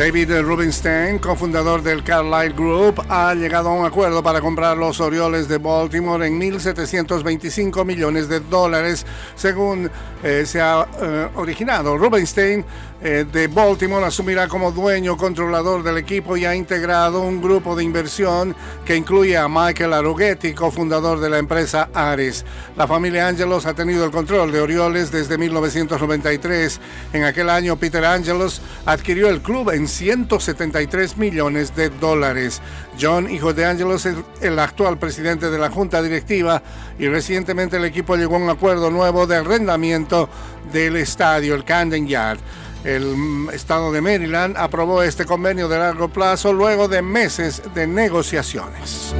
David Rubinstein, cofundador del Carlyle Group, ha llegado a un acuerdo para comprar los Orioles de Baltimore en 1.725 millones de dólares, según eh, se ha eh, originado. Rubinstein eh, de Baltimore asumirá como dueño controlador del equipo y ha integrado un grupo de inversión que incluye a Michael Arughetti, cofundador de la empresa Ares. La familia Angelos ha tenido el control de Orioles desde 1993. En aquel año, Peter Angelos adquirió el club en 173 millones de dólares. John, hijo de Angelos, es el actual presidente de la junta directiva y recientemente el equipo llegó a un acuerdo nuevo de arrendamiento del estadio, el Camden Yard. El estado de Maryland aprobó este convenio de largo plazo luego de meses de negociaciones.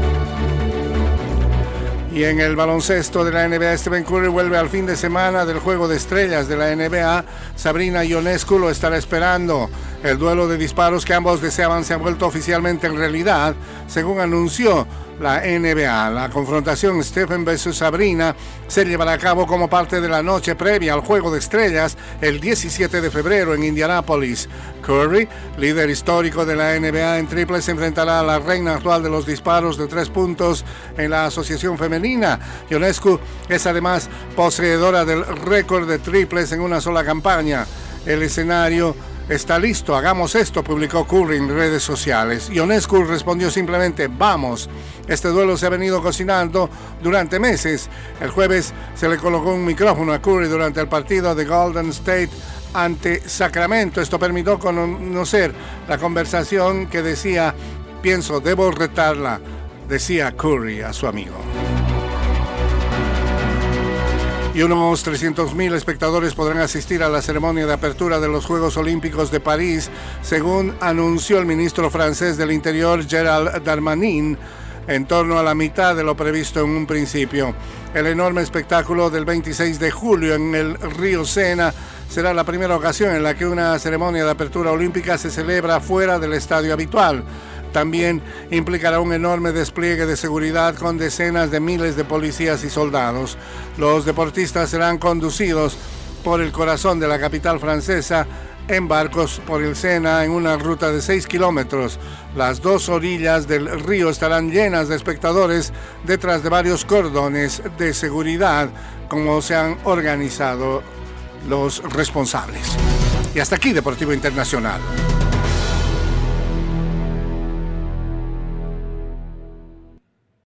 Y en el baloncesto de la NBA, Stephen Curry vuelve al fin de semana del juego de estrellas de la NBA. Sabrina Ionescu lo estará esperando. El duelo de disparos que ambos deseaban se ha vuelto oficialmente en realidad, según anunció la NBA. La confrontación Stephen vs Sabrina se llevará a cabo como parte de la noche previa al Juego de Estrellas el 17 de febrero en Indianápolis. Curry, líder histórico de la NBA en triples, enfrentará a la reina actual de los disparos de tres puntos en la Asociación Femenina. Ionescu es además poseedora del récord de triples en una sola campaña. El escenario Está listo, hagamos esto, publicó Curry en redes sociales. Ionescu respondió simplemente, vamos. Este duelo se ha venido cocinando durante meses. El jueves se le colocó un micrófono a Curry durante el partido de Golden State ante Sacramento. Esto permitió conocer la conversación que decía, pienso, debo retarla, decía Curry a su amigo y unos 300.000 espectadores podrán asistir a la ceremonia de apertura de los Juegos Olímpicos de París, según anunció el ministro francés del Interior Gerald Darmanin, en torno a la mitad de lo previsto en un principio. El enorme espectáculo del 26 de julio en el río Sena será la primera ocasión en la que una ceremonia de apertura olímpica se celebra fuera del estadio habitual. También implicará un enorme despliegue de seguridad con decenas de miles de policías y soldados. Los deportistas serán conducidos por el corazón de la capital francesa en barcos por el Sena en una ruta de 6 kilómetros. Las dos orillas del río estarán llenas de espectadores detrás de varios cordones de seguridad, como se han organizado los responsables. Y hasta aquí Deportivo Internacional.